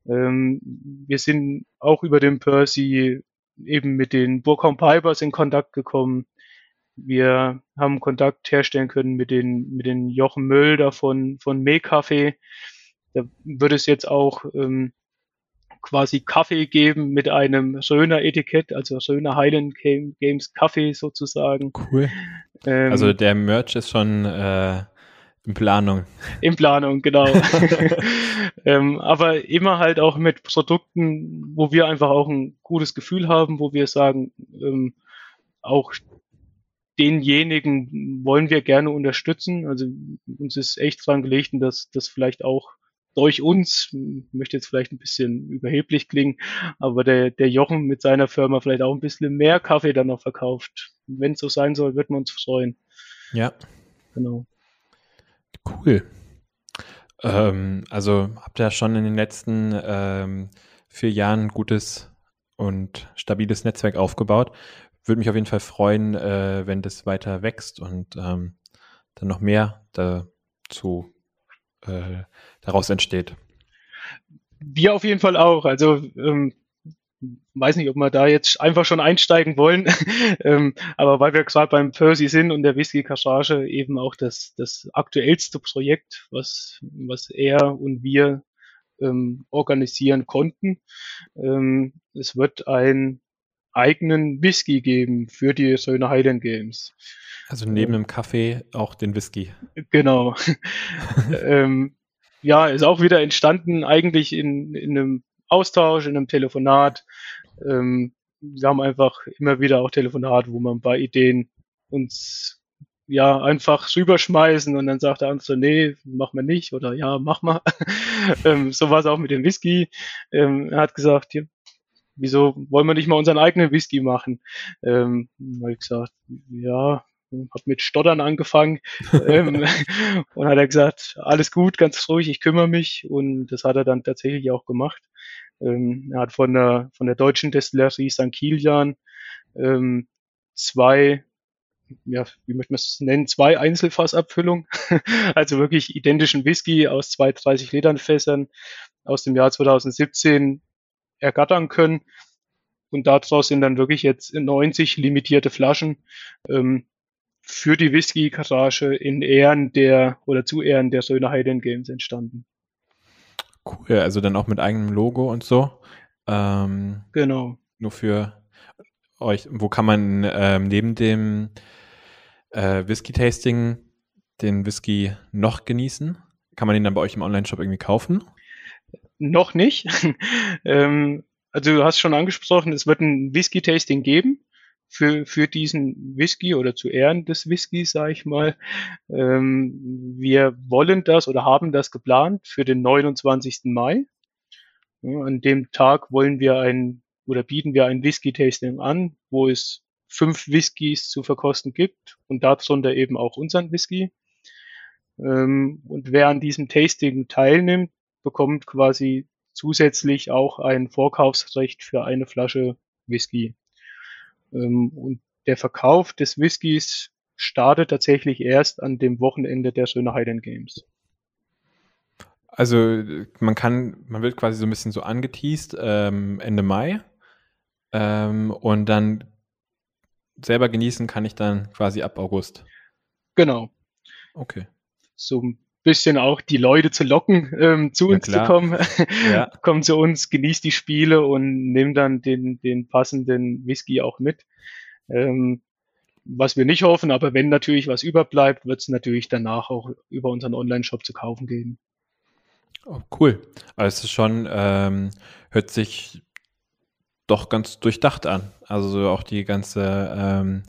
Ähm, wir sind auch über den Percy eben mit den Burkholm Pipers in Kontakt gekommen. Wir haben Kontakt herstellen können mit den, mit den Jochen Möll da von, von Mehlkaffee. Da wird es jetzt auch ähm, quasi Kaffee geben mit einem Röner Etikett, also Röner Highland Games Kaffee sozusagen. Cool. Ähm, also der Merch ist schon äh, in Planung. In Planung, genau. ähm, aber immer halt auch mit Produkten, wo wir einfach auch ein gutes Gefühl haben, wo wir sagen, ähm, auch denjenigen wollen wir gerne unterstützen. Also uns ist echt dran gelegt, dass das vielleicht auch durch uns, möchte jetzt vielleicht ein bisschen überheblich klingen, aber der, der Jochen mit seiner Firma vielleicht auch ein bisschen mehr Kaffee dann noch verkauft. Wenn es so sein soll, würden wir uns freuen. Ja. Genau. Cool. Ähm, also habt ihr schon in den letzten ähm, vier Jahren ein gutes und stabiles Netzwerk aufgebaut würde mich auf jeden Fall freuen, äh, wenn das weiter wächst und ähm, dann noch mehr dazu äh, daraus entsteht. Wir auf jeden Fall auch. Also ähm, weiß nicht, ob wir da jetzt einfach schon einsteigen wollen, ähm, aber weil wir gerade beim Percy sind und der Whisky Cassage eben auch das, das aktuellste Projekt, was, was er und wir ähm, organisieren konnten. Ähm, es wird ein eigenen Whisky geben für die Söhne Highland Games. Also neben dem Kaffee auch den Whisky. Genau. ähm, ja, ist auch wieder entstanden eigentlich in, in einem Austausch, in einem Telefonat. Ähm, wir haben einfach immer wieder auch Telefonat, wo man ein paar Ideen uns ja einfach rüberschmeißen und dann sagt der andere, nee, mach mal nicht oder ja, mach mal. ähm, so war es auch mit dem Whisky. Ähm, er hat gesagt, wieso wollen wir nicht mal unseren eigenen Whisky machen? Ähm, habe ich gesagt, ja, habe mit Stottern angefangen ähm, und hat er gesagt, alles gut, ganz ruhig, ich kümmere mich und das hat er dann tatsächlich auch gemacht. Ähm, er hat von der von der deutschen Destillerie St. Kilian ähm, zwei ja, wie möchte man es nennen, zwei Einzelfassabfüllungen, also wirklich identischen Whisky aus zwei 30 Litern Fässern aus dem Jahr 2017 ergattern können. und daraus sind dann wirklich jetzt 90 limitierte Flaschen ähm, für die Whisky-Garage in Ehren der oder zu Ehren der Söhne Highland Games entstanden. Cool, also dann auch mit eigenem Logo und so. Ähm, genau. Nur für euch, wo kann man ähm, neben dem äh, Whisky-Tasting den Whisky noch genießen? Kann man den dann bei euch im Online-Shop irgendwie kaufen? Noch nicht. ähm, also du hast schon angesprochen, es wird ein Whisky-Tasting geben für, für diesen Whisky oder zu Ehren des Whiskys, sage ich mal. Ähm, wir wollen das oder haben das geplant für den 29. Mai. Ja, an dem Tag wollen wir ein oder bieten wir ein Whisky-Tasting an, wo es fünf Whiskys zu verkosten gibt und darunter eben auch unseren Whisky. Ähm, und wer an diesem Tasting teilnimmt, bekommt quasi zusätzlich auch ein Vorkaufsrecht für eine Flasche Whisky. Ähm, und der Verkauf des Whiskys startet tatsächlich erst an dem Wochenende der Söhne Highland Games. Also man kann, man wird quasi so ein bisschen so angeteased ähm, Ende Mai ähm, und dann selber genießen kann ich dann quasi ab August. Genau. Okay. So ein bisschen auch die Leute zu locken, ähm, zu ja, uns klar. zu kommen. Ja. Komm zu uns, genießt die Spiele und nimm dann den, den passenden Whisky auch mit. Ähm, was wir nicht hoffen, aber wenn natürlich was überbleibt, wird es natürlich danach auch über unseren Online-Shop zu kaufen geben. Oh, cool. Also es ist schon, ähm, hört sich doch ganz durchdacht an. Also auch die ganze ähm,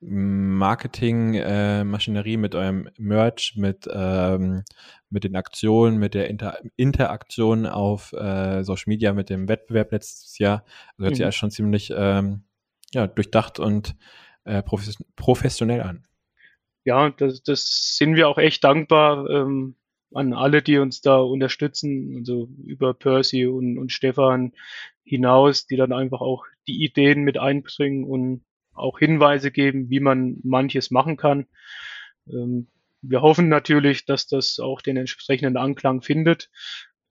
Marketing-Maschinerie äh, mit eurem Merch, mit, ähm, mit den Aktionen, mit der Inter Interaktion auf äh, Social Media, mit dem Wettbewerb letztes Jahr. Also hört mhm. sich ja schon ziemlich ähm, ja, durchdacht und äh, profes professionell an. Ja, das, das sind wir auch echt dankbar ähm, an alle, die uns da unterstützen, also über Percy und, und Stefan hinaus, die dann einfach auch die Ideen mit einbringen und auch Hinweise geben, wie man manches machen kann. Ähm, wir hoffen natürlich, dass das auch den entsprechenden Anklang findet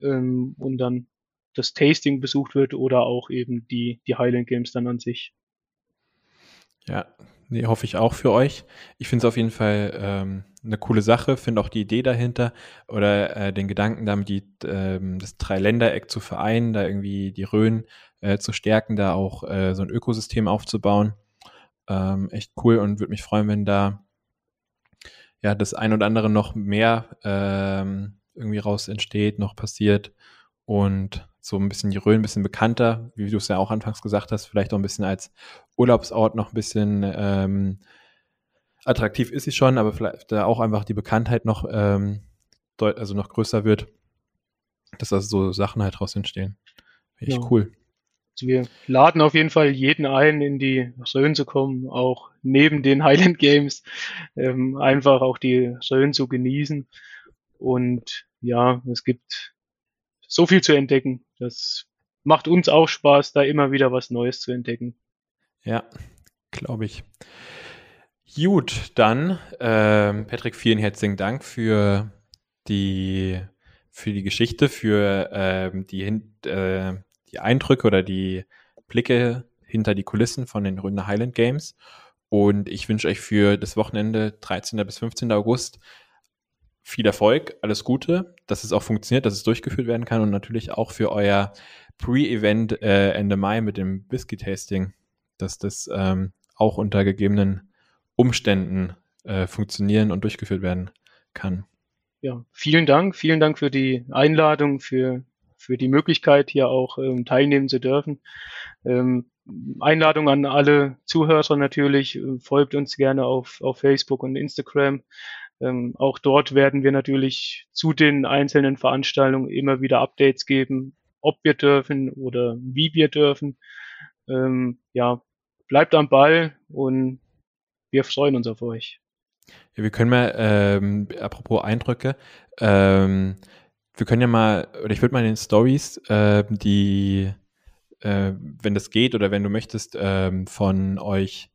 ähm, und dann das Tasting besucht wird oder auch eben die, die Highland Games dann an sich. Ja, nee, hoffe ich auch für euch. Ich finde es auf jeden Fall ähm, eine coole Sache, finde auch die Idee dahinter oder äh, den Gedanken damit, die, ähm, das Dreiländereck zu vereinen, da irgendwie die Rhön äh, zu stärken, da auch äh, so ein Ökosystem aufzubauen ähm, echt cool und würde mich freuen, wenn da ja das ein oder andere noch mehr ähm, irgendwie raus entsteht, noch passiert und so ein bisschen die Rhön ein bisschen bekannter, wie du es ja auch anfangs gesagt hast, vielleicht auch ein bisschen als Urlaubsort noch ein bisschen ähm, attraktiv ist sie schon, aber vielleicht da auch einfach die Bekanntheit noch ähm, also noch größer wird, dass da so Sachen halt raus entstehen. Echt ja. cool. Also wir laden auf jeden Fall jeden ein, in die Rhön zu kommen, auch neben den Highland Games, ähm, einfach auch die Rhön zu genießen. Und ja, es gibt so viel zu entdecken. Das macht uns auch Spaß, da immer wieder was Neues zu entdecken. Ja, glaube ich. Gut, dann, äh, Patrick, vielen herzlichen Dank für die, für die Geschichte, für äh, die, äh, die Eindrücke oder die Blicke hinter die Kulissen von den Rhöner Highland Games. Und ich wünsche euch für das Wochenende 13. bis 15. August viel Erfolg, alles Gute, dass es auch funktioniert, dass es durchgeführt werden kann und natürlich auch für euer Pre-Event äh, Ende Mai mit dem Whisky-Tasting, dass das ähm, auch unter gegebenen Umständen äh, funktionieren und durchgeführt werden kann. Ja, vielen Dank, vielen Dank für die Einladung, für für die Möglichkeit, hier auch ähm, teilnehmen zu dürfen. Ähm, Einladung an alle Zuhörer natürlich, äh, folgt uns gerne auf, auf Facebook und Instagram. Ähm, auch dort werden wir natürlich zu den einzelnen Veranstaltungen immer wieder Updates geben, ob wir dürfen oder wie wir dürfen. Ähm, ja, bleibt am Ball und wir freuen uns auf euch. Ja, wir können mal, ähm, apropos Eindrücke, ähm, wir können ja mal, oder ich würde mal in den Stories, äh, die, äh, wenn das geht oder wenn du möchtest, äh, von euch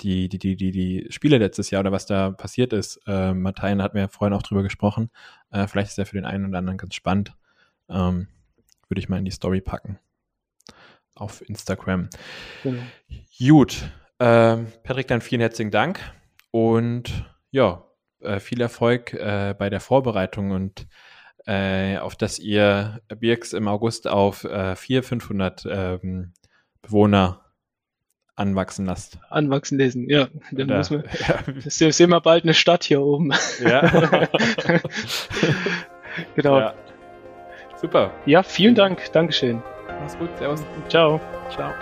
die, die, die, die, die Spiele letztes Jahr oder was da passiert ist. Äh, Martin hat mir ja vorhin auch drüber gesprochen. Äh, vielleicht ist ja für den einen oder anderen ganz spannend. Ähm, würde ich mal in die Story packen. auf Instagram. Genau. Gut. Ähm, Patrick, dann vielen herzlichen Dank und ja, äh, viel Erfolg äh, bei der Vorbereitung und äh, auf dass ihr Birks im August auf äh, 400, 500 ähm, Bewohner anwachsen lasst. Anwachsen lesen, ja. Dann Oder, muss man, ja. sehen wir bald eine Stadt hier oben. Ja. genau. Ja. Super. Ja, vielen Dank. Dankeschön. Mach's gut. Servus. Ciao. Ciao.